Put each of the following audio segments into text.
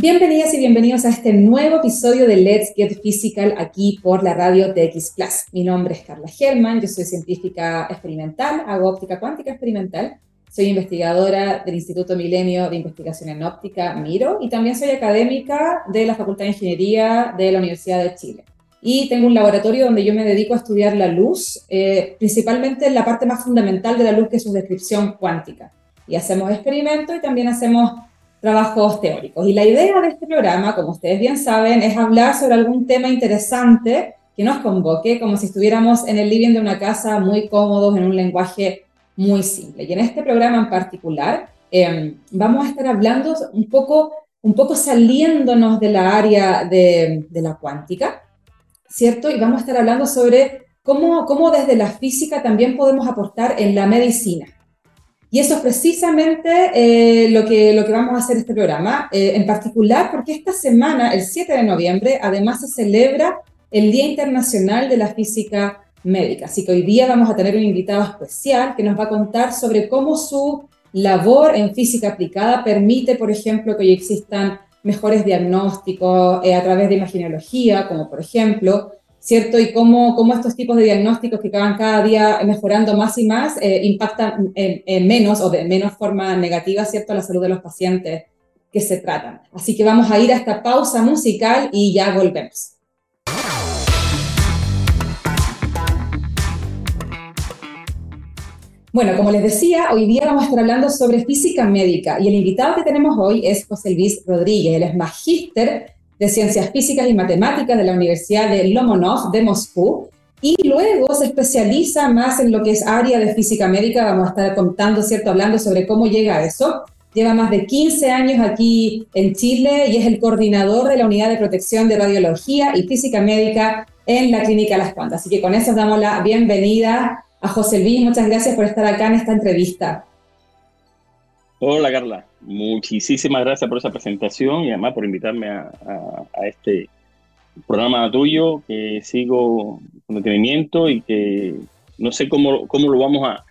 Bienvenidas y bienvenidos a este nuevo episodio de Let's Get Physical aquí por la radio TX Plus. Mi nombre es Carla German, yo soy científica experimental, hago óptica cuántica experimental, soy investigadora del Instituto Milenio de Investigación en Óptica, MIRO, y también soy académica de la Facultad de Ingeniería de la Universidad de Chile. Y tengo un laboratorio donde yo me dedico a estudiar la luz, eh, principalmente la parte más fundamental de la luz, que es su descripción cuántica. Y hacemos experimentos y también hacemos trabajos teóricos. Y la idea de este programa, como ustedes bien saben, es hablar sobre algún tema interesante que nos convoque, como si estuviéramos en el living de una casa muy cómodos, en un lenguaje muy simple. Y en este programa en particular em, vamos a estar hablando un poco, un poco saliéndonos de la área de, de la cuántica, ¿cierto? Y vamos a estar hablando sobre cómo, cómo desde la física también podemos aportar en la medicina. Y eso es precisamente eh, lo, que, lo que vamos a hacer este programa, eh, en particular porque esta semana, el 7 de noviembre, además se celebra el Día Internacional de la Física Médica. Así que hoy día vamos a tener un invitado especial que nos va a contar sobre cómo su labor en física aplicada permite, por ejemplo, que hoy existan mejores diagnósticos eh, a través de imaginología, como por ejemplo, ¿cierto? Y cómo, cómo estos tipos de diagnósticos que van cada día mejorando más y más eh, impactan en, menos o de menos forma negativa, ¿cierto?, la salud de los pacientes que se tratan. Así que vamos a ir a esta pausa musical y ya volvemos. Bueno, como les decía, hoy día vamos a estar hablando sobre física médica y el invitado que tenemos hoy es José Luis Rodríguez. Él es magíster de Ciencias Físicas y Matemáticas de la Universidad de Lomonov de Moscú y luego se especializa más en lo que es área de física médica. Vamos a estar contando, ¿cierto? Hablando sobre cómo llega a eso. Lleva más de 15 años aquí en Chile y es el coordinador de la Unidad de Protección de Radiología y Física Médica en la Clínica Las Cuantas. Así que con eso damos la bienvenida a José Luis. Muchas gracias por estar acá en esta entrevista. Hola Carla, muchísimas gracias por esa presentación y además por invitarme a, este programa tuyo que sigo con detenimiento y que no sé cómo, cómo lo vamos a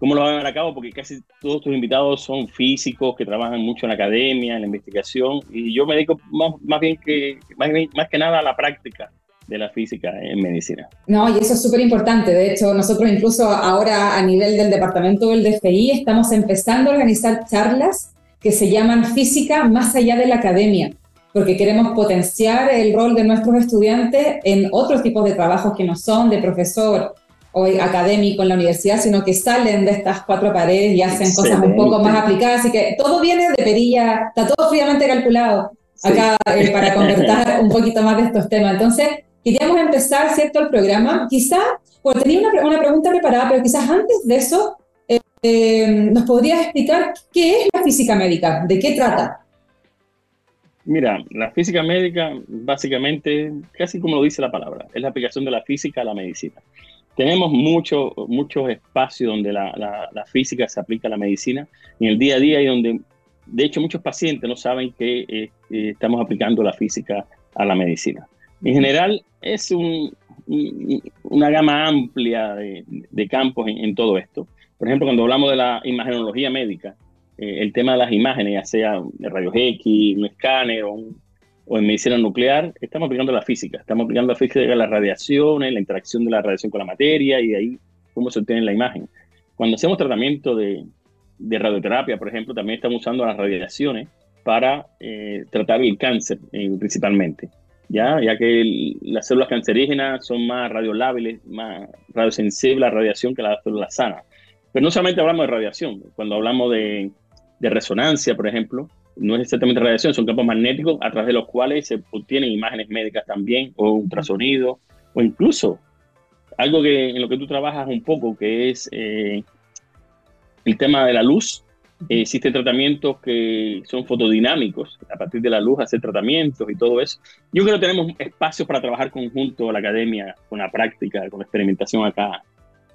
cómo lo van a llevar a cabo porque casi todos tus invitados son físicos que trabajan mucho en la academia, en la investigación y yo me dedico más, más bien que más, más que nada a la práctica de la física en medicina. No, y eso es súper importante. De hecho, nosotros incluso ahora a nivel del departamento del DFI estamos empezando a organizar charlas que se llaman física más allá de la academia, porque queremos potenciar el rol de nuestros estudiantes en otros tipos de trabajos que no son de profesor o académico en la universidad, sino que salen de estas cuatro paredes y hacen cosas un poco más aplicadas. Así que todo viene de perilla, está todo fríamente calculado acá eh, para conversar un poquito más de estos temas. Entonces, Queríamos empezar, ¿cierto?, el programa. Quizá, bueno, tenía una, una pregunta preparada, pero quizás antes de eso, eh, eh, ¿nos podrías explicar qué es la física médica? ¿De qué trata? Mira, la física médica, básicamente, casi como lo dice la palabra, es la aplicación de la física a la medicina. Tenemos muchos muchos espacios donde la, física se aplica a la medicina en el día a día y donde, de hecho, muchos pacientes no saben que eh, estamos aplicando la física a la medicina. En general, es una gama amplia de, campos en, todo esto. Por ejemplo, cuando hablamos de la imagenología médica, eh, el tema de las imágenes, ya sea de rayos X, un escáner o, en medicina nuclear, estamos aplicando la física. Estamos aplicando la física de las radiaciones, la interacción de la radiación con la materia y ahí cómo se obtiene la imagen. Cuando hacemos tratamiento de, radioterapia, por ejemplo, también estamos usando las radiaciones para eh, tratar el cáncer eh, principalmente. ¿ya? ya que las células cancerígenas son más radiolábiles, más radiosensibles a la radiación que las células sanas. Pero no solamente hablamos de radiación, cuando hablamos de, de resonancia, por ejemplo, no es exactamente radiación, son campos magnéticos a través de los cuales se obtienen imágenes médicas también, o ultrasonido, o incluso algo que en lo que tú trabajas un poco, que es eh, el tema de la luz, existen tratamientos que son fotodinámicos, a partir de la luz hacer tratamientos y todo eso. Yo creo que tenemos espacios para trabajar conjunto a la academia, con la práctica, con la experimentación acá,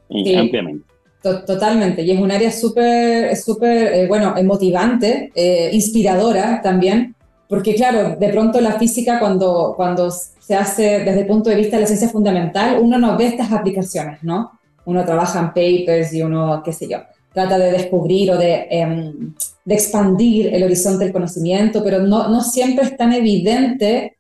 eh, ampliamente. Totalmente, y es un área súper, súper, eh, bueno, motivante, eh, inspiradora también, porque claro, de pronto la física cuando, cuando se hace desde el punto de vista de la ciencia fundamental, uno no ve estas aplicaciones, ¿no? Uno trabaja en papers y uno, qué sé yo trata de descubrir o de, em, de expandir el horizonte del conocimiento, pero no, no siempre es tan evidente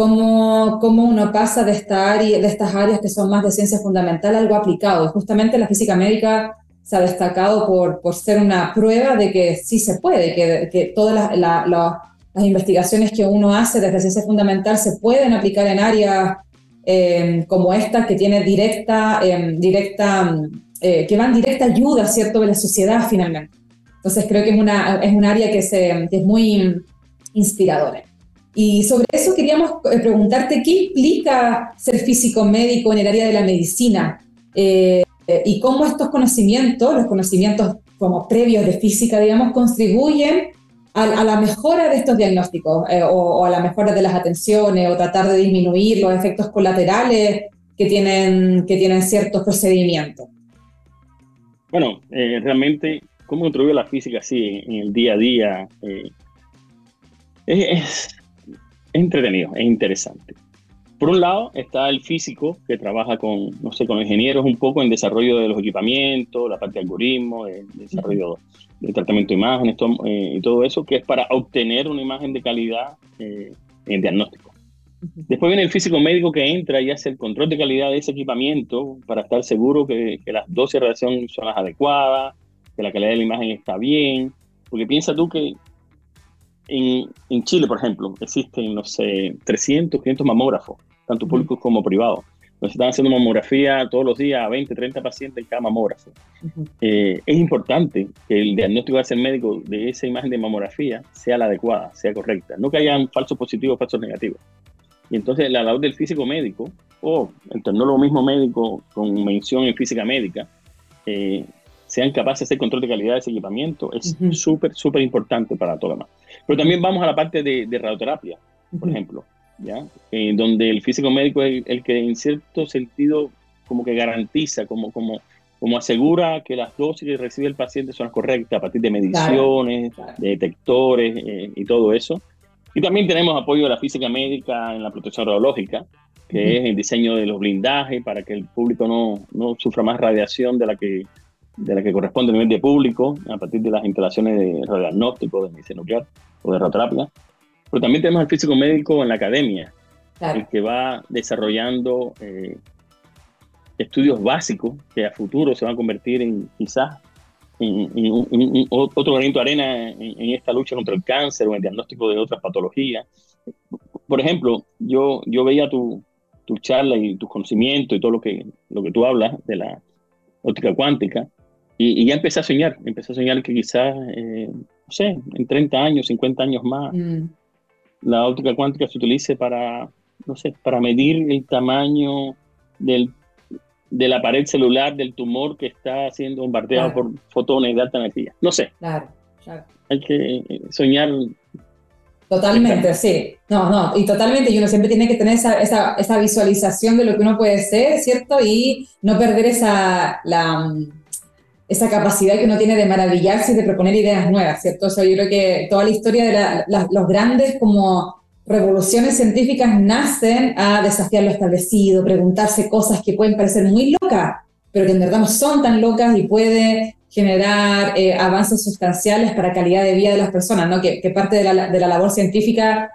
cómo, cómo uno pasa de, esta área, de estas áreas que son más de ciencia fundamental a algo aplicado. Justamente la física médica se ha destacado por, por ser una prueba de que sí se puede, que, que todas las, las investigaciones que uno hace desde ciencia fundamental se pueden aplicar en áreas em, como esta, que tiene directa, em, directa eh, que van directa ayuda, ¿cierto?, de la sociedad finalmente. Entonces creo que es, una, es un área que, se, que es muy inspiradora. Y sobre eso queríamos eh, preguntarte, ¿qué implica ser físico médico en el área de la medicina? Eh, y cómo estos conocimientos, los conocimientos como previos de física, digamos, contribuyen a, la mejora de estos diagnósticos o, a la mejora de las atenciones o tratar de disminuir los efectos colaterales que tienen, que tienen ciertos procedimientos. Bueno, eh, realmente, ¿cómo contribuye la física así en el día a día? Eh, es, entretenido, es interesante. Por un lado está el físico que trabaja con, no sé, con ingenieros un poco en desarrollo de los equipamientos, la parte de algoritmos, el desarrollo de tratamiento de imágenes eh, y todo eso, que es para obtener una imagen de calidad en el diagnóstico. Después viene el físico médico que entra y hace el control de calidad de ese equipamiento para estar seguro que, las dosis de radiación son las adecuadas, que la calidad de la imagen está bien. Porque piensa tú que en, en Chile, por ejemplo, existen, no sé, 300, 500 mamógrafos, tanto públicos como privados. Nos están haciendo mamografía todos los días a 20, 30 pacientes en cada mamógrafo. Eh, es importante que el diagnóstico de ese médico de esa imagen de mamografía sea la adecuada, sea correcta. No que hayan falsos positivos, falsos negativos. Y entonces la labor del físico médico, o el tecnólogo mismo médico con mención en física médica, eh, sean capaces de hacer control de calidad de ese equipamiento, es súper, súper importante para todo lo demás. Pero también vamos a la parte de, radioterapia, por ejemplo, ¿ya? Eh, donde el físico médico es el, que en cierto sentido como que garantiza, como, como, como asegura que las dosis que recibe el paciente son las correctas a partir de mediciones, de detectores eh, y todo eso. Y también tenemos apoyo de la física médica en la protección radiológica, que es el diseño de los blindajes para que el público no, no, sufra más radiación de la que de la que corresponde a nivel de público, a partir de las instalaciones de radiodiagnóstico, de medicina nuclear o de radioterapia. Pero también tenemos al físico médico en la academia, el que va desarrollando eh, estudios básicos que a futuro se van a convertir en quizás en, otro granito de arena en, esta lucha contra el cáncer o en el diagnóstico de otras patologías. Por ejemplo, yo, yo veía tu, tu charla y tus conocimientos y todo lo que, lo que tú hablas de la óptica cuántica y, ya empecé a soñar, empecé a soñar que quizás, eh, no sé, en 30 años, 50 años más, mm. la óptica cuántica se utilice para, no sé, para medir el tamaño del de la pared celular del tumor que está siendo bombardeado por fotones de alta energía. No sé. Claro, claro. Hay que eh, soñar. Totalmente, sí. No, no, y totalmente, y uno siempre tiene que tener esa, esa, esa, visualización de lo que uno puede ser, ¿cierto? Y no perder esa, la, esa capacidad que uno tiene de maravillarse y de proponer ideas nuevas, ¿cierto? O sea, yo creo que toda la historia de los grandes como revoluciones científicas nacen a desafiar lo establecido, preguntarse cosas que pueden parecer muy locas, pero que en verdad no son tan locas y puede generar eh, avances sustanciales para calidad de vida de las personas, ¿no? que, parte de la, de la, labor científica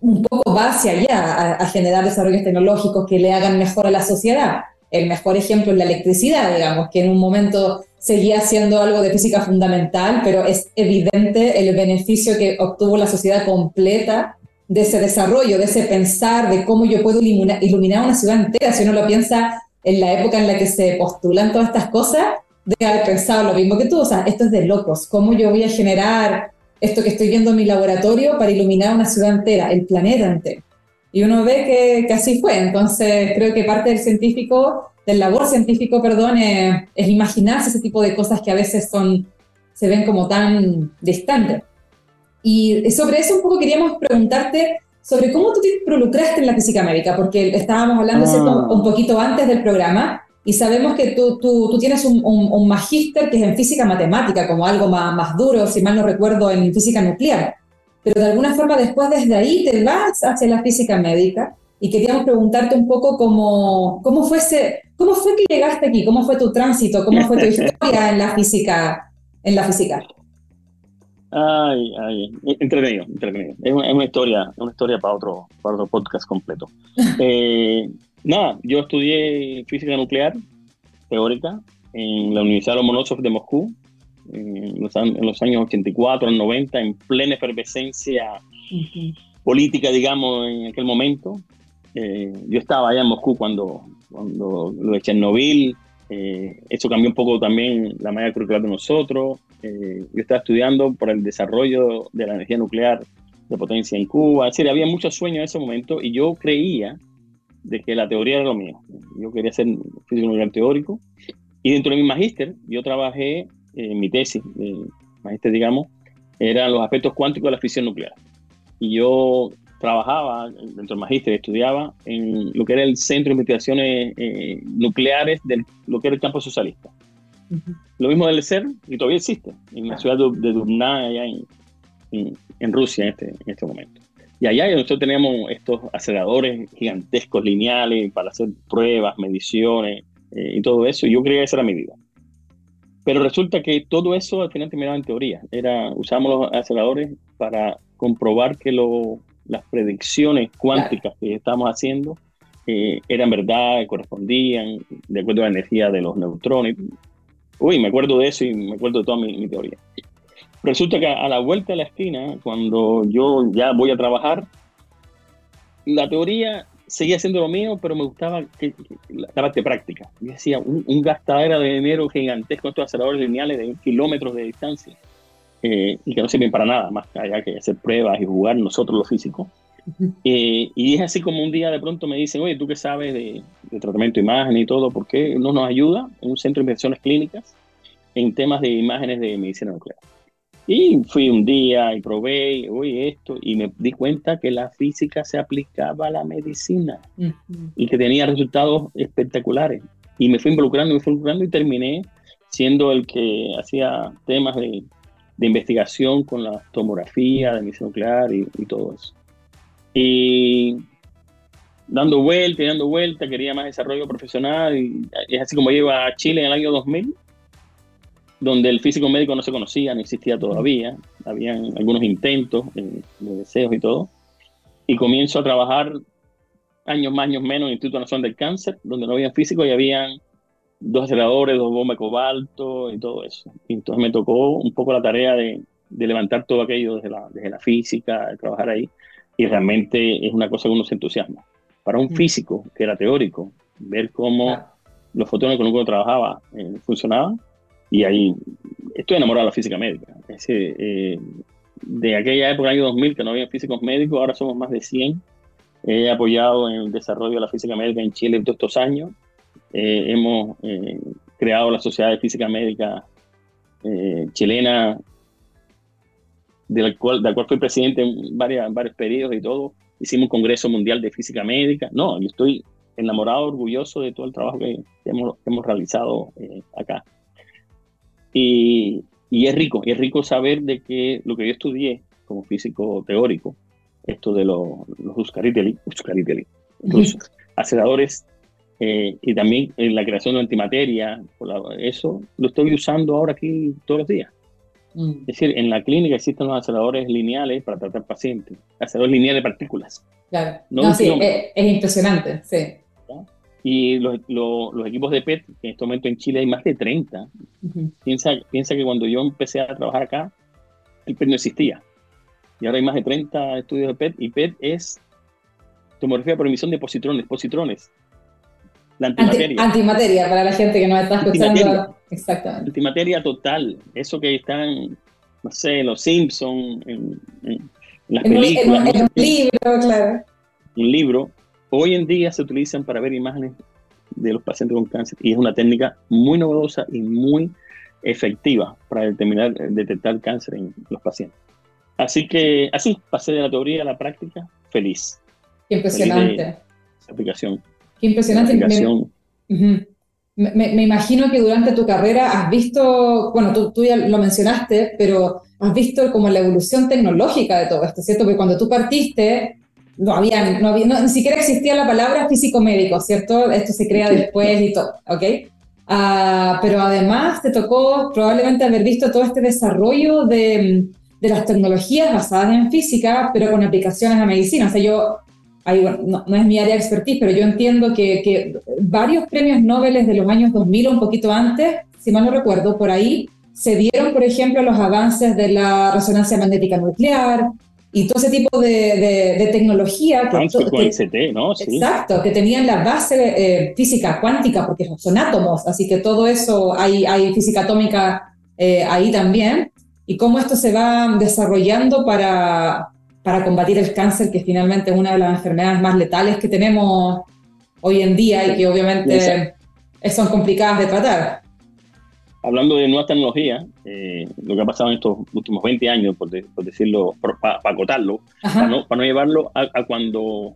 un poco va hacia allá, a, generar desarrollos tecnológicos que le hagan mejor a la sociedad. El mejor ejemplo es la electricidad, digamos, que en un momento seguía siendo algo de física fundamental, pero es evidente el beneficio que obtuvo la sociedad completa de ese desarrollo, de ese pensar, de cómo yo puedo iluminar, una ciudad entera. Si uno lo piensa en la época en la que se postulan todas estas cosas, de haber pensado lo mismo que tú. O sea, esto es de locos. ¿Cómo yo voy a generar esto que estoy viendo en mi laboratorio para iluminar una ciudad entera, el planeta entero? Y uno ve que así fue. Entonces, creo que parte del científico, del labor científico, perdón, es, es imaginarse ese tipo de cosas que a veces son, se ven como tan distantes. Y sobre eso un poco queríamos preguntarte sobre cómo tú te involucraste en la física médica, porque estábamos hablando ah. un poquito antes del programa y sabemos que tú, tú, tú tienes un, un, magíster que es en física matemática, como algo más, más duro, si mal no recuerdo, en física nuclear. Pero de alguna forma después desde ahí te vas hacia la física médica. Y queríamos preguntarte un poco cómo, cómo, fue cómo fue que llegaste aquí, cómo fue tu tránsito, cómo fue tu historia en la física. En la física. Ay, ay, entretenido, entretenido. Es una, es una historia, una historia para otro, para otro podcast completo. Eh, nada, yo estudié física nuclear teórica en la Universidad Lomonosov de Moscú en los, en los años 84 al 90, en plena efervescencia política, digamos, en aquel momento. Eh, yo estaba allá en Moscú cuando, cuando lo de Chernobyl, eh, eso cambió un poco también la manera curricular de nosotros. Eh, yo estaba estudiando por el desarrollo de la energía nuclear de potencia en Cuba. Es decir, había muchos sueños en ese momento y yo creía de que la teoría era lo mío. Yo quería ser físico nuclear teórico. Y dentro de mi magíster, yo trabajé, en mi tesis, magíster, digamos, eran los aspectos cuánticos de la fisión nuclear. Y yo trabajaba dentro del magíster, estudiaba en lo que era el Centro de Investigaciones eh, Nucleares de lo que era el campo socialista. Lo mismo del CER, y todavía existe, en la ciudad de, Durná, allá en, en, Rusia en este, en este momento. Y allá nosotros teníamos estos aceleradores gigantescos, lineales, para hacer pruebas, mediciones eh, y todo eso. Y yo creía que esa era mi vida. Pero resulta que todo eso al final terminaba en teoría. Era, usábamos los aceleradores para comprobar que lo, las predicciones cuánticas que estamos haciendo eh, eran verdad, correspondían de acuerdo a la energía de los neutrones. Uy, me acuerdo de eso y me acuerdo de toda mi, teoría. Resulta que a la vuelta de la esquina, cuando yo ya voy a trabajar, la teoría seguía siendo lo mío, pero me gustaba que, la, parte práctica. Yo decía, un, un gastadera de dinero gigantesco, estos aceleradores lineales de kilómetros de distancia eh, y que no sirven para nada más allá que hacer pruebas y jugar nosotros los físicos. Eh, y es así como un día de pronto me dicen, oye, tú qué sabes de, tratamiento de imagen y todo, ¿por qué no nos ayuda un centro de inversiones clínicas en temas de imágenes de medicina nuclear? Y fui un día y probé, oye, esto, y me di cuenta que la física se aplicaba a la medicina y que tenía resultados espectaculares. Y me fui involucrando, me fui involucrando y terminé siendo el que hacía temas de de investigación con la tomografía de emisión nuclear y, todo eso. Y dando vuelta y dando vuelta, quería más desarrollo profesional y es así como llego a Chile en el año 2000, donde el físico médico no se conocía, no existía todavía, habían algunos intentos de, deseos y todo, y comienzo a trabajar años más, años menos en el Instituto Nacional del Cáncer, donde no había físico y habían dos aceleradores, dos bombas de cobalto y todo eso. Y entonces me tocó un poco la tarea de, de levantar todo aquello desde la, desde la física, de trabajar ahí, y realmente es una cosa que uno se entusiasma. Para un mm. físico que era teórico, ver cómo los fotones con los que uno trabajaba eh, funcionaban, y ahí estoy enamorado de la física médica. Es, eh, de aquella época, año 2000, que no había físicos médicos, ahora somos más de 100. He apoyado en el desarrollo de la física médica en Chile todos estos años eh, hemos eh, creado la Sociedad de Física Médica eh, chilena, de la, cual, de la cual fui presidente en varias, varios periodos y todo. Hicimos un Congreso Mundial de Física Médica. No, yo estoy enamorado, orgulloso de todo el trabajo que, hemos, hemos, realizado acá. Y, y, es rico, es rico saber de que lo que yo estudié como físico teórico, esto de los, los Uscariteli, los aceleradores eh, y también en la creación de antimateria, eso lo estoy usando ahora aquí todos los días. Mm. Es decir, en la clínica existen los aceleradores lineales para tratar pacientes, aceleradores lineales de partículas. Claro, no, sí, es, impresionante, sí. Y los, los, equipos de PET, en este momento en Chile hay más de 30. piensa, piensa que cuando yo empecé a trabajar acá, el PET no existía. Y ahora hay más de 30 estudios de PET, y PET es tomografía por emisión de positrones, positrones la antimateria. antimateria, para la gente que no está escuchando. Exactamente. Antimateria total. Eso que están, no sé, los Simpsons, en, las películas. En, un libro, claro. Un libro. Hoy en día se utilizan para ver imágenes de los pacientes con cáncer y es una técnica muy novedosa y muy efectiva para determinar, detectar cáncer en los pacientes. Así que así pasé de la teoría a la práctica feliz. impresionante. aplicación. Qué impresionante. Me, me, imagino que durante tu carrera has visto, bueno, tú, tú, ya lo mencionaste, pero has visto como la evolución tecnológica de todo esto, ¿cierto? Porque cuando tú partiste, no había, no había ni siquiera existía la palabra físico-médico, ¿cierto? Esto se crea después y todo, ¿ok? Ah, pero además te tocó probablemente haber visto todo este desarrollo de, de, las tecnologías basadas en física, pero con aplicaciones a medicina. O sea, yo, no, no, es mi área de expertise, pero yo entiendo que, que varios premios Nobel de los años 2000 o un poquito antes, si mal no recuerdo, por ahí se dieron, por ejemplo, los avances de la resonancia magnética nuclear, y todo ese tipo de, de, tecnología. Que, ICT, ¿no? Sí. Exacto, que tenían la base eh, física cuántica, porque son átomos, así que todo eso, hay, hay física atómica eh, ahí también, y cómo esto se va desarrollando para, para combatir el cáncer, que finalmente es una de las enfermedades más letales que tenemos hoy en día y que obviamente son complicadas de tratar. Hablando de nuevas tecnologías, eh, lo que ha pasado en estos últimos 20 años, por, decirlo, para acotarlo, para no, para no, llevarlo a, cuando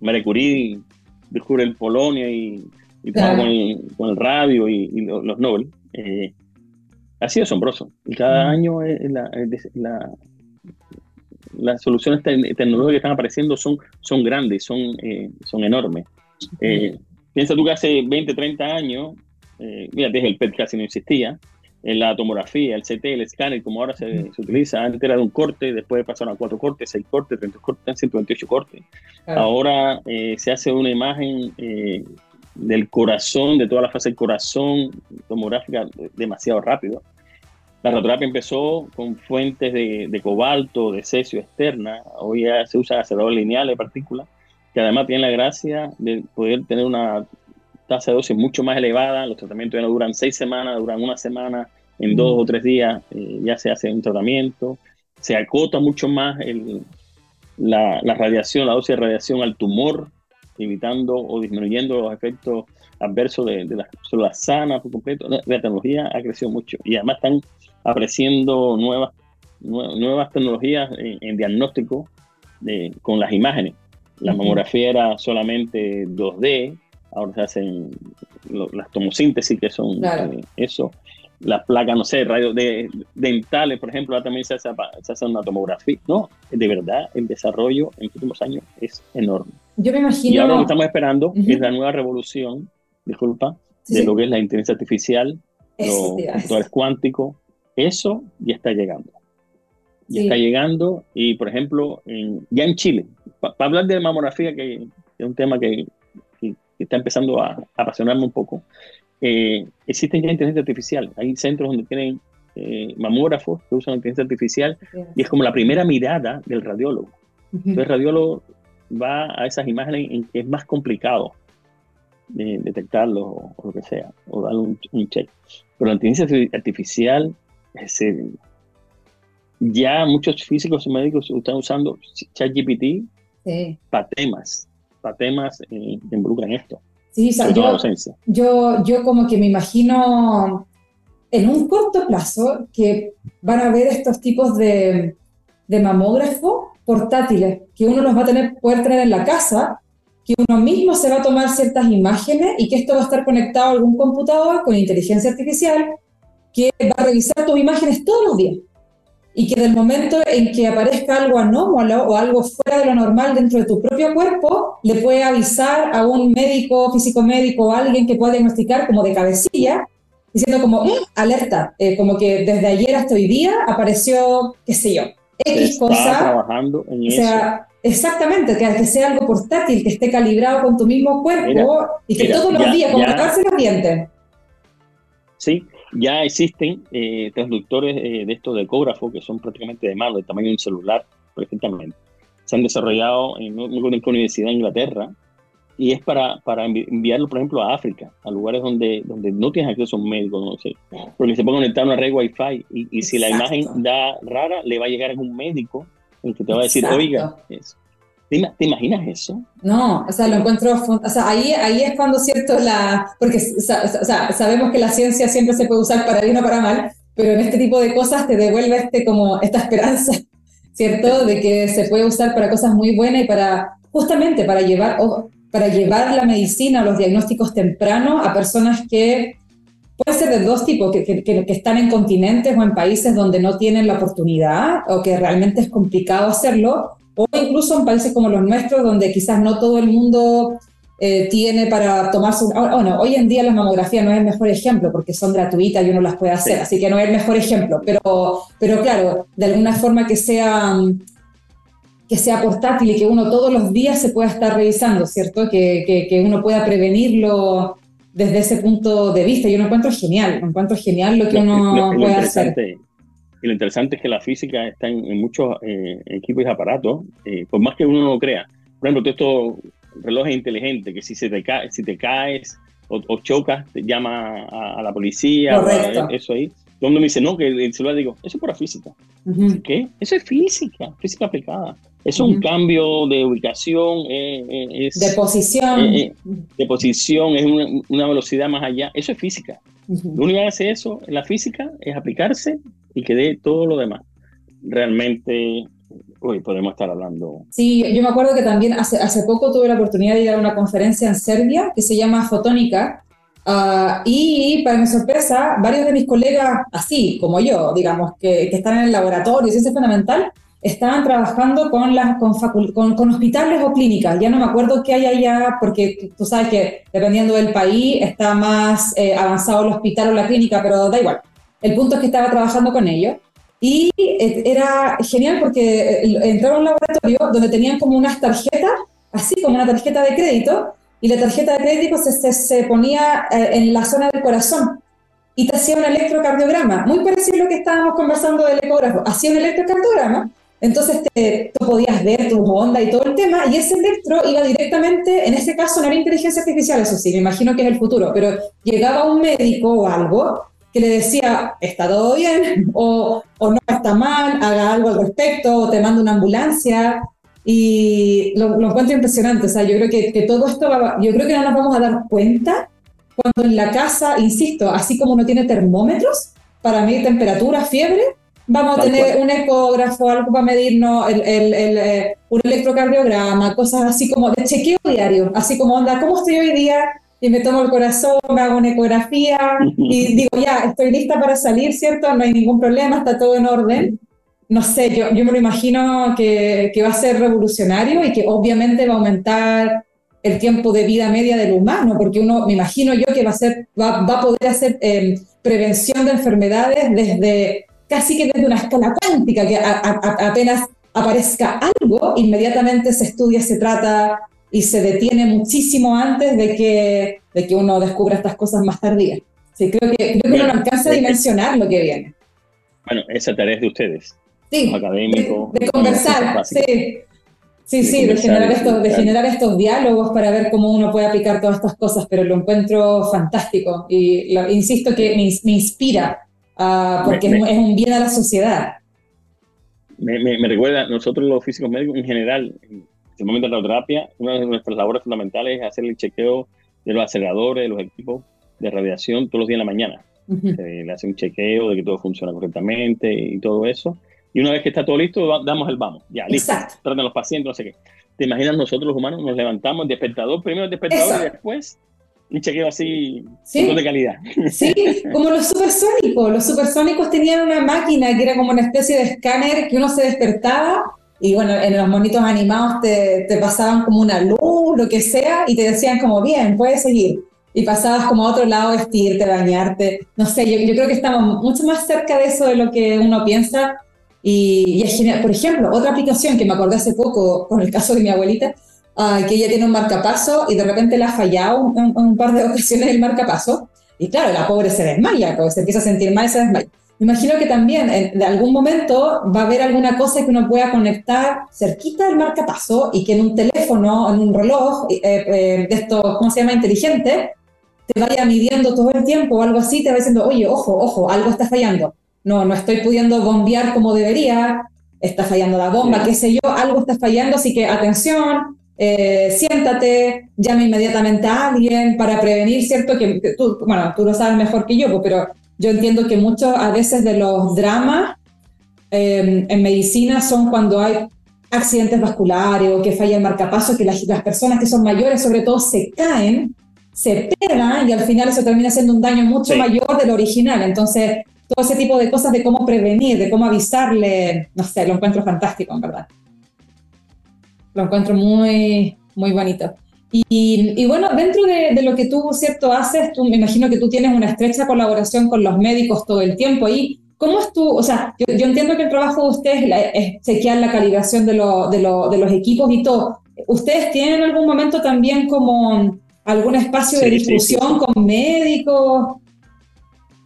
Marie Curie descubre el Polonia y, y con, el, radio y, los, Nobel, eh, ha sido asombroso. Y cada año la, la, las soluciones tecnológicas que están apareciendo son, son grandes, son, eh, son enormes. piensa tú que hace 20, 30 años eh, mira, desde el PET casi no existía, en la tomografía, el CT, el escáner, como ahora se, utiliza, antes era de un corte, después pasaron a cuatro cortes, seis cortes, 30 cortes, 128 cortes. Ahora eh, se hace una imagen eh, del corazón, de toda la fase del corazón tomográfica demasiado rápido. La radioterapia empezó con fuentes de, cobalto, de cesio externa, hoy ya se usa acelerador lineal de partículas, que además tiene la gracia de poder tener una tasa de dosis mucho más elevada, los tratamientos ya no duran seis semanas, duran una semana, en dos o tres días eh, ya se hace un tratamiento, se acota mucho más el, la, la, radiación, la dosis de radiación al tumor, evitando o disminuyendo los efectos adversos de, de las células sanas por completo. La, tecnología ha crecido mucho y además están apareciendo nuevas, nuevas tecnologías en, diagnóstico de, con las imágenes. La mamografía era solamente 2D, ahora se hacen las tomosíntesis, que son eh, eso, las placas, no sé, radios de, dentales, por ejemplo, ahora también se hace, se hace una tomografía. No, de verdad, el desarrollo en los últimos años es enorme. Yo me imagino... Y ahora lo que estamos esperando es la nueva revolución, disculpa, de lo que es la inteligencia artificial, los computadores cuánticos, eso ya está llegando. Ya está llegando y, por ejemplo, en, ya en Chile, para hablar de mamografía, que es un tema que que está empezando a, apasionarme un poco, eh, existen ya inteligencia artificial. Hay centros donde tienen eh, mamógrafos que usan inteligencia artificial y es como la primera mirada del radiólogo. Entonces el radiólogo va a esas imágenes en que es más complicado de detectarlo o, lo que sea, o darle un, check. Pero la inteligencia artificial, ya muchos físicos y médicos están usando ChatGPT para temas para temas eh, que involucran esto. Sí, yo, yo, yo como que me imagino en un corto plazo que van a haber estos tipos de, de mamógrafos portátiles, que uno los va a tener, poder tener en la casa, que uno mismo se va a tomar ciertas imágenes y que esto va a estar conectado a algún computador con inteligencia artificial que va a revisar tus imágenes todos los días y que del momento en que aparezca algo anómalo o algo fuera de lo normal dentro de tu propio cuerpo, le puede avisar a un médico, físico médico o alguien que pueda diagnosticar como de cabecilla, diciendo como, mm, alerta, eh, como que desde ayer hasta hoy día apareció, qué sé yo, X cosa. trabajando en o sea, Exactamente, que, sea algo portátil, que esté calibrado con tu mismo cuerpo y que todos los días, como lavarse los dientes. Sí, ya existen eh, transductores eh, de estos de ecógrafo que son prácticamente de mano, del tamaño de un celular, perfectamente. Se han desarrollado en una universidad en Inglaterra y es para, para enviarlo, por ejemplo, a África, a lugares donde, donde no tienes acceso a un médico, no sé, porque se puede conectar a una red Wi-Fi y, y si la imagen da rara, le va a llegar a un médico el que te va a decir, oiga, eso ¿Te, imaginas eso? No, o sea, lo encuentro, o sea, ahí, ahí es cuando cierto la, porque o sea, sabemos que la ciencia siempre se puede usar para bien o para mal, pero en este tipo de cosas te devuelve este, como esta esperanza, ¿cierto? De que se puede usar para cosas muy buenas y para, justamente para llevar, para llevar la medicina, los diagnósticos tempranos a personas que puede ser de dos tipos, que, que, que, están en continentes o en países donde no tienen la oportunidad o que realmente es complicado hacerlo, o incluso en países como los nuestros, donde quizás no todo el mundo eh, tiene para tomarse un... Ah, bueno, hoy en día la mamografía no es el mejor ejemplo porque son gratuitas y uno las puede hacer, así que no es el mejor ejemplo, pero, pero claro, de alguna forma que sea que sea portátil y que uno todos los días se pueda estar revisando, ¿cierto? Que, que, uno pueda prevenirlo desde ese punto de vista. Yo lo encuentro genial, lo encuentro genial lo que uno puede hacer. Y lo interesante es que la física está en, muchos eh, equipos y aparatos, eh, por más que uno no lo crea. Por ejemplo, todo estos relojes inteligentes, que si, se te, cae, si te caes o, chocas, te llama a, la policía, Correcto. eso ahí. Todo me dice, no, que el celular, digo, eso es pura física. ¿Qué? Eso es física, física aplicada. Es un cambio de ubicación, eh, eh, es, de posición. Eh, de posición, es una, velocidad más allá. Eso es física. Lo único que hace eso en la física es aplicarse y que dé todo lo demás. Realmente, hoy podemos estar hablando. Sí, yo me acuerdo que también hace, hace poco tuve la oportunidad de ir a una conferencia en Serbia que se llama Fotónica. Ah, y para mi sorpresa, varios de mis colegas, así como yo, digamos, que, que están en el laboratorio, eso es fundamental, estaban trabajando con, las, con, con, hospitales o clínicas. Ya no me acuerdo qué hay allá, porque tú sabes que dependiendo del país está más eh, avanzado el hospital o la clínica, pero da igual. El punto es que estaba trabajando con ellos. Y eh, era genial porque eh, entraron a un laboratorio donde tenían como unas tarjetas, así como una tarjeta de crédito, y la tarjeta de crédito se, se, ponía en la zona del corazón y te hacía un electrocardiograma, muy parecido a lo que estábamos conversando del ecógrafo. Hacía un electrocardiograma entonces te, tú podías ver tu onda y todo el tema, y ese electro iba directamente, en este caso no era inteligencia artificial, eso sí, me imagino que es el futuro, pero llegaba un médico o algo que le decía, está todo bien, o, o no está mal, haga algo al respecto, o te manda una ambulancia, y lo, lo, encuentro impresionante, o sea, yo creo que, que todo esto, va, yo creo que no nos vamos a dar cuenta cuando en la casa, insisto, así como uno tiene termómetros para medir temperatura, fiebre, vamos a tener un ecógrafo, algo para medirnos, el, el, eh, un electrocardiograma, cosas así como de chequeo diario, así como, onda, ¿cómo estoy hoy día? Y me tomo el corazón, me hago una ecografía y digo, ya, estoy lista para salir, ¿cierto? No hay ningún problema, está todo en orden. No sé, yo, yo me lo imagino que, que va a ser revolucionario y que obviamente va a aumentar el tiempo de vida media del humano, porque uno, me imagino yo que va a, ser, va, va a poder hacer eh, prevención de enfermedades desde casi que desde una escala cuántica, que apenas aparezca algo, inmediatamente se estudia, se trata y se detiene muchísimo antes de que, de que uno descubra estas cosas más tardías. Sí, creo que, creo que uno no alcanza a dimensionar lo que viene. Bueno, esa tarea es de ustedes, sí, académicos. De, conversar, sí. Sí, sí, de, generar, estos, de generar estos diálogos para ver cómo uno puede aplicar todas estas cosas, pero lo encuentro fantástico y insisto que me, me inspira Ah, porque es, un bien a la sociedad. Me, me, recuerda, nosotros los físicos médicos en general, en el momento de la radioterapia, una de nuestras labores fundamentales es hacer el chequeo de los aceleradores, de los equipos de radiación todos los días en la mañana. le hace un chequeo de que todo funciona correctamente y todo eso. Y una vez que está todo listo, damos el vamos. Ya, listo. Tratan a los pacientes, no sé qué. ¿Te imaginas nosotros los humanos nos levantamos, despertador, primero el despertador y después un chequeo así de calidad. Sí, como los supersónicos. Los supersónicos tenían una máquina que era como una especie de escáner que uno se despertaba y bueno, en los monitos animados te, te pasaban como una luz, lo que sea, y te decían como, bien, puedes seguir. Y pasabas como a otro lado, vestirte, bañarte. No sé, yo, yo creo que estamos mucho más cerca de eso de lo que uno piensa. Y, y es genial. Por ejemplo, otra aplicación que me acordé hace poco con el caso de mi abuelita, que ella tiene un marcapaso y de repente le ha fallado en un, par de ocasiones el marcapaso. Y claro, la pobre se desmaya, porque se empieza a sentir mal y se desmaya. Imagino que también en, de algún momento va a haber alguna cosa que uno pueda conectar cerquita del marcapaso y que en un teléfono, en un reloj eh, eh, de esto, ¿cómo se llama? Inteligente, te vaya midiendo todo el tiempo o algo así, te va diciendo, oye, ojo, ojo, algo está fallando. No, no estoy pudiendo bombear como debería, está fallando la bomba, qué sé yo, algo está fallando, así que atención, eh, siéntate, llame inmediatamente a alguien para prevenir, ¿cierto? Que, tú, bueno, tú lo sabes mejor que yo, pero yo entiendo que muchos a veces de los dramas em, en medicina son cuando hay accidentes vasculares o que falla el marcapaso, que las, las, personas que son mayores sobre todo se caen, se pegan y al final eso termina siendo un daño mucho mayor de lo original. Entonces, todo ese tipo de cosas de cómo prevenir, de cómo avisarle, no sé, lo encuentro fantástico, en verdad. lo encuentro muy, muy bonito. Y, bueno, dentro de, lo que tú, ¿cierto?, haces, tú, me imagino que tú tienes una estrecha colaboración con los médicos todo el tiempo ahí. ¿Cómo es tu, o sea, yo, entiendo que el trabajo de ustedes es chequear la calibración de, de, de los equipos y todo. ¿Ustedes tienen en algún momento también como algún espacio de difusión con médicos?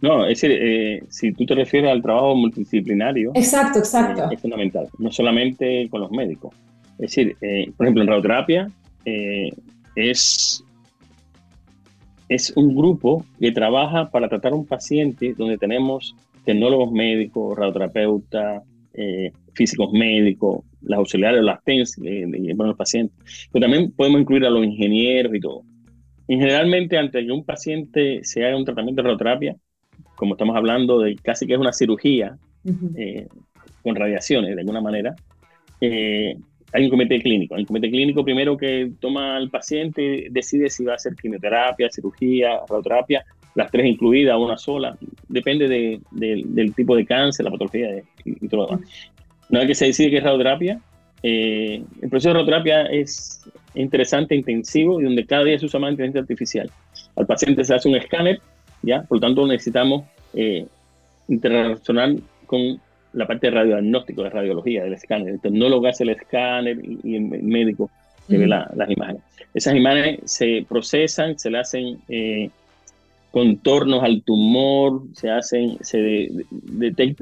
No, es decir, eh, si tú te refieres al trabajo multidisciplinario. Exacto, exacto. Eh, es fundamental, no solamente con los médicos. Es decir, eh, por ejemplo, en radioterapia es, es un grupo que trabaja para tratar a un paciente donde tenemos tecnólogos médicos, radioterapeutas, eh, físicos médicos, las auxiliares, las TENS, de, los pacientes. Pero también podemos incluir a los ingenieros y todo. Y generalmente, antes de que un paciente se haga un tratamiento de radioterapia, como estamos hablando de casi que es una cirugía eh, con radiaciones de alguna manera, eh, hay un comité clínico. Hay un comité clínico primero que toma al paciente, decide si va a hacer quimioterapia, cirugía, radioterapia, las tres incluidas, una sola, depende del tipo de cáncer, la patología y, todo lo demás. Una vez que se decide que es radioterapia, eh, el proceso de radioterapia es interesante, intensivo y donde cada día se usa más inteligencia artificial. Al paciente se hace un escáner, ¿ya? por lo tanto necesitamos eh, con la parte de radiodiagnóstico, de radiología, del escáner. El tecnólogo hace el escáner y, el médico que ve las imágenes. Esas imágenes se procesan, se le hacen eh, contornos al tumor, se hacen, se,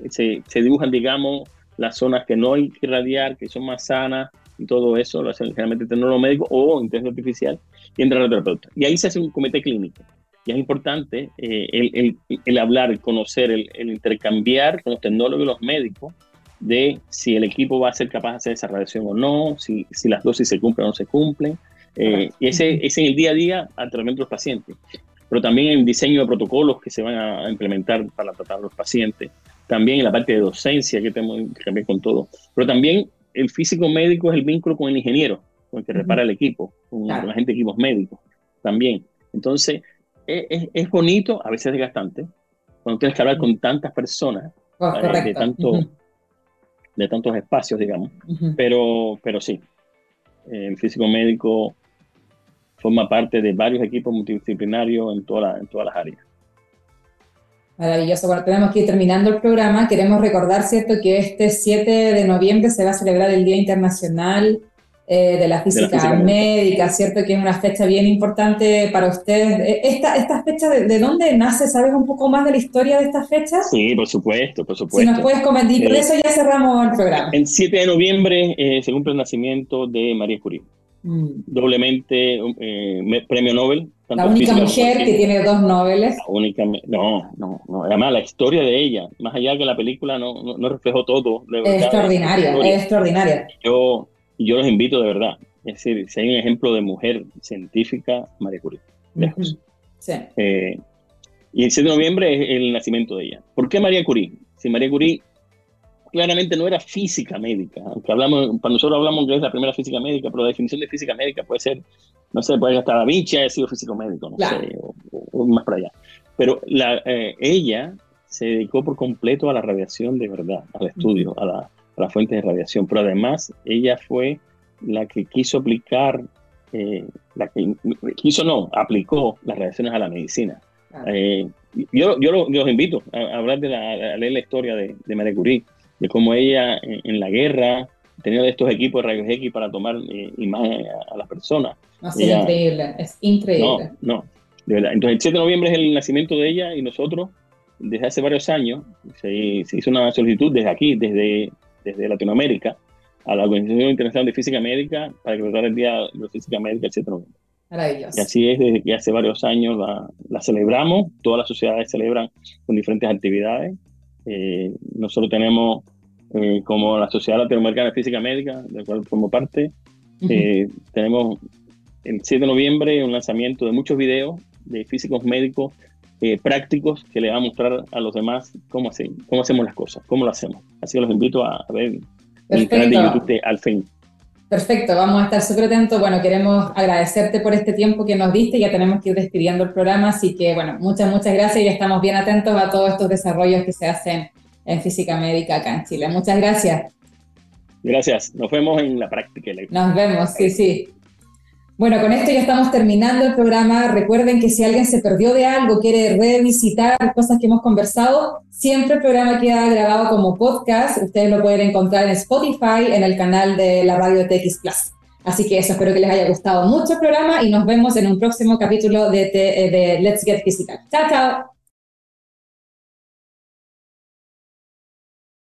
se, dibujan, digamos, las zonas que no hay que irradiar, que son más sanas y todo eso, lo hacen generalmente el tecnólogo médico o inteligencia artificial y entra el terapeuta. Y ahí se hace un comité clínico. Y es importante eh, el, el, hablar, el conocer, el, intercambiar con los tecnólogos y los médicos de si el equipo va a ser capaz de hacer esa radiación o no, si, si las dosis se cumplen o no se cumplen. Eh, y ese es en el día a día al tratamiento de los pacientes. Pero también en diseño de protocolos que se van a implementar para tratar a los pacientes, también en la parte de docencia que tenemos que cambiar con todo, pero también el físico médico es el vínculo con el ingeniero, con el que repara el equipo, con, la gente de equipos médicos también. Entonces, es, es, bonito, a veces desgastante, cuando tienes que hablar con tantas personas oh, de, tanto, de tantos espacios, digamos, pero, pero sí, el físico médico forma parte de varios equipos multidisciplinarios en, toda en todas las áreas. Maravilloso. Bueno, tenemos que ir terminando el programa. Queremos recordar, ¿cierto?, que este 7 de noviembre se va a celebrar el Día Internacional eh, de, la Física Médica, ¿cierto?, que es una fecha bien importante para ustedes. Eh, ¿Esta, esta fecha de, dónde nace? ¿Sabes un poco más de la historia de esta fecha? Sí, por supuesto, por supuesto. Si nos puedes comentar, y por eh, eso ya cerramos el programa. El 7 de noviembre se cumple el nacimiento de María Curie. Mm. doblemente eh, premio Nobel. La única mujer que tiene dos Nobeles. La única, no, no, no, además la historia de ella, más allá que la película no, no, reflejó todo. es extraordinaria, es extraordinaria. Yo, yo los invito de verdad, es decir, si hay un ejemplo de mujer científica, María Curie, sí. Eh, y el 7 de noviembre es el nacimiento de ella. ¿Por qué María Curie? Si María Curie claramente no era física médica, aunque hablamos, para nosotros hablamos que es la primera física médica, pero la definición de física médica puede ser, no sé, puede estar Da Vinci haya sido físico médico, no sé, o, más para allá. Pero la, eh, ella se dedicó por completo a la radiación de verdad, al estudio, a, la, a las fuentes de radiación, pero además ella fue la que quiso aplicar, eh, la que quiso no, aplicó las radiaciones a la medicina. Eh, yo, yo, los, invito a, hablar de la, a leer la historia de, de Marie Curie de cómo ella en, la guerra tenía estos equipos de rayos X para tomar eh, imágenes a, las personas. es increíble, es increíble. No, no, de verdad. Entonces el 7 de noviembre es el nacimiento de ella y nosotros, desde hace varios años, se, hizo una solicitud desde aquí, desde, desde Latinoamérica, a la Organización Internacional de Física Médica para que el Día de Física Médica el 7 de noviembre. Maravilloso. Y así es desde que hace varios años la, la celebramos, todas las sociedades celebran con diferentes actividades. Eh, nosotros tenemos eh, como la Sociedad Latinoamericana de Física Médica, de la cual formo parte. Eh, tenemos el 7 de noviembre un lanzamiento de muchos videos de físicos médicos eh, prácticos que le van a mostrar a los demás cómo, hace, cómo hacemos las cosas, cómo lo hacemos. Así que los invito a, ver el canal de YouTube de Alfen. Perfecto, vamos a estar súper atentos. Bueno, queremos agradecerte por este tiempo que nos diste. Ya tenemos que ir despidiendo el programa, así que bueno, muchas, muchas gracias y estamos bien atentos a todos estos desarrollos que se hacen en física médica acá en Chile. Muchas gracias. Gracias. Nos vemos en la práctica. Nos vemos, sí, sí. Bueno, con esto ya estamos terminando el programa. Recuerden que si alguien se perdió de algo, quiere revisitar cosas que hemos conversado, siempre el programa queda grabado como podcast. Ustedes lo pueden encontrar en Spotify, en el canal de la radio TX Plus. Así que eso, espero que les haya gustado mucho el programa y nos vemos en un próximo capítulo de, de Let's Get Physical. Chao, chao.